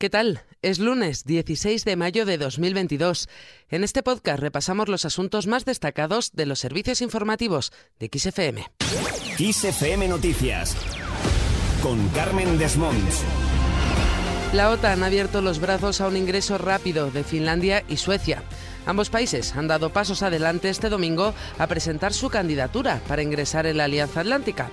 ¿Qué tal? Es lunes 16 de mayo de 2022. En este podcast repasamos los asuntos más destacados de los servicios informativos de XFM. XFM Noticias con Carmen Desmonts. La OTAN ha abierto los brazos a un ingreso rápido de Finlandia y Suecia. Ambos países han dado pasos adelante este domingo a presentar su candidatura para ingresar en la Alianza Atlántica.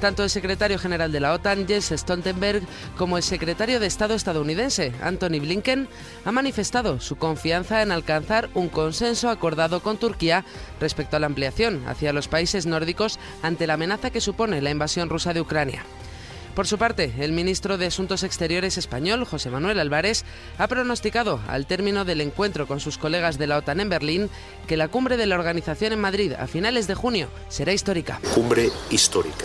Tanto el secretario general de la OTAN, Jens Stoltenberg, como el secretario de Estado estadounidense, Anthony Blinken, han manifestado su confianza en alcanzar un consenso acordado con Turquía respecto a la ampliación hacia los países nórdicos ante la amenaza que supone la invasión rusa de Ucrania. Por su parte, el ministro de Asuntos Exteriores español, José Manuel Álvarez, ha pronosticado, al término del encuentro con sus colegas de la OTAN en Berlín, que la cumbre de la organización en Madrid a finales de junio será histórica. Cumbre histórica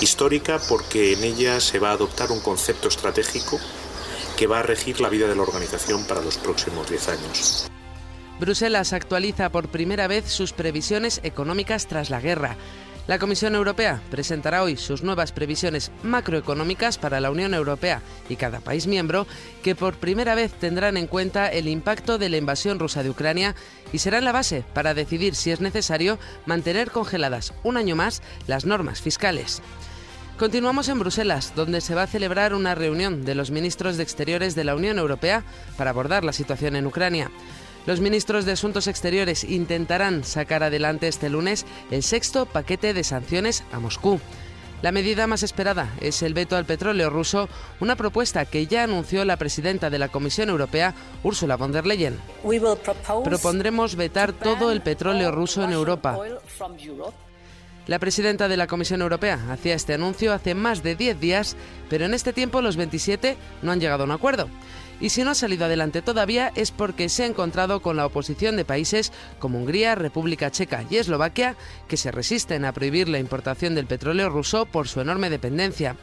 Histórica porque en ella se va a adoptar un concepto estratégico que va a regir la vida de la organización para los próximos 10 años. Bruselas actualiza por primera vez sus previsiones económicas tras la guerra. La Comisión Europea presentará hoy sus nuevas previsiones macroeconómicas para la Unión Europea y cada país miembro, que por primera vez tendrán en cuenta el impacto de la invasión rusa de Ucrania y serán la base para decidir si es necesario mantener congeladas un año más las normas fiscales. Continuamos en Bruselas, donde se va a celebrar una reunión de los ministros de Exteriores de la Unión Europea para abordar la situación en Ucrania. Los ministros de Asuntos Exteriores intentarán sacar adelante este lunes el sexto paquete de sanciones a Moscú. La medida más esperada es el veto al petróleo ruso, una propuesta que ya anunció la presidenta de la Comisión Europea, Ursula von der Leyen. Propondremos vetar todo el petróleo ruso en Europa. La presidenta de la Comisión Europea hacía este anuncio hace más de 10 días, pero en este tiempo los 27 no han llegado a un acuerdo y si no ha salido adelante todavía es porque se ha encontrado con la oposición de países como Hungría, República Checa y Eslovaquia, que se resisten a prohibir la importación del petróleo ruso por su enorme dependencia.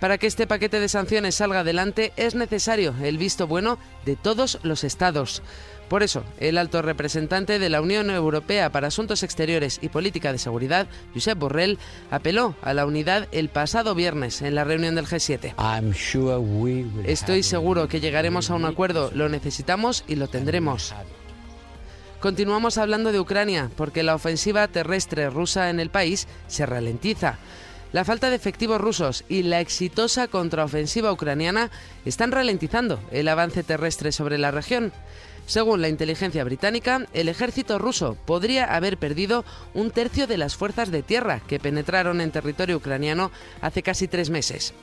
Para que este paquete de sanciones salga adelante es necesario el visto bueno de todos los estados. Por eso, el alto representante de la Unión Europea para Asuntos Exteriores y Política de Seguridad, Josep Borrell, apeló a la unidad el pasado viernes en la reunión del G7. Estoy seguro que llegaremos a un acuerdo, lo necesitamos y lo tendremos. Continuamos hablando de Ucrania, porque la ofensiva terrestre rusa en el país se ralentiza. La falta de efectivos rusos y la exitosa contraofensiva ucraniana están ralentizando el avance terrestre sobre la región. Según la inteligencia británica, el ejército ruso podría haber perdido un tercio de las fuerzas de tierra que penetraron en territorio ucraniano hace casi tres meses.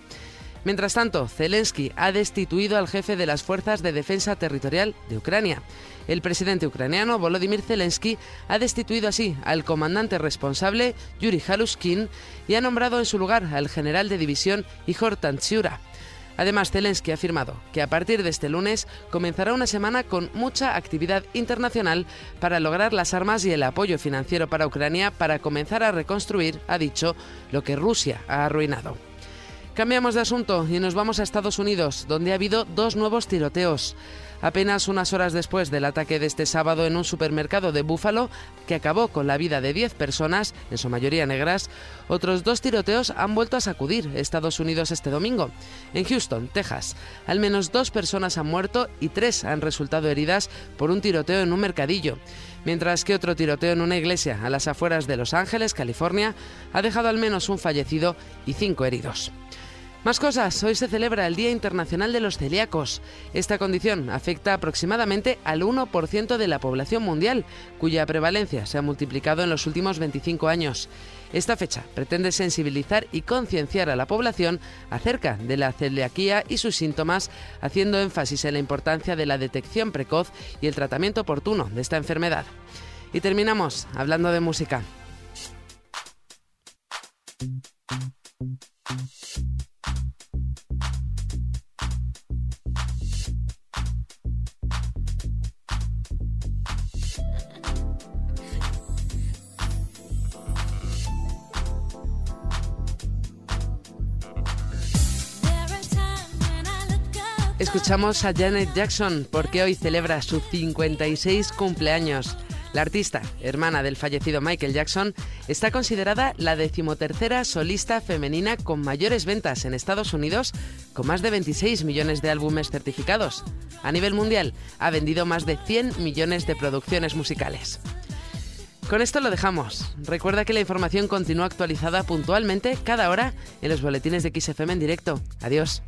Mientras tanto, Zelensky ha destituido al jefe de las Fuerzas de Defensa Territorial de Ucrania. El presidente ucraniano Volodymyr Zelensky ha destituido así al comandante responsable Yuri Halushkin y ha nombrado en su lugar al general de división Ihor Tantsiura. Además, Zelensky ha afirmado que a partir de este lunes comenzará una semana con mucha actividad internacional para lograr las armas y el apoyo financiero para Ucrania para comenzar a reconstruir, ha dicho, lo que Rusia ha arruinado. Cambiamos de asunto y nos vamos a Estados Unidos, donde ha habido dos nuevos tiroteos. Apenas unas horas después del ataque de este sábado en un supermercado de Búfalo, que acabó con la vida de 10 personas, en su mayoría negras, otros dos tiroteos han vuelto a sacudir Estados Unidos este domingo. En Houston, Texas, al menos dos personas han muerto y tres han resultado heridas por un tiroteo en un mercadillo mientras que otro tiroteo en una iglesia a las afueras de Los Ángeles, California, ha dejado al menos un fallecido y cinco heridos. Más cosas, hoy se celebra el Día Internacional de los Celíacos. Esta condición afecta aproximadamente al 1% de la población mundial, cuya prevalencia se ha multiplicado en los últimos 25 años. Esta fecha pretende sensibilizar y concienciar a la población acerca de la celiaquía y sus síntomas, haciendo énfasis en la importancia de la detección precoz y el tratamiento oportuno de esta enfermedad. Y terminamos hablando de música. Escuchamos a Janet Jackson porque hoy celebra su 56 cumpleaños. La artista, hermana del fallecido Michael Jackson, está considerada la decimotercera solista femenina con mayores ventas en Estados Unidos, con más de 26 millones de álbumes certificados. A nivel mundial, ha vendido más de 100 millones de producciones musicales. Con esto lo dejamos. Recuerda que la información continúa actualizada puntualmente cada hora en los boletines de XFM en directo. Adiós.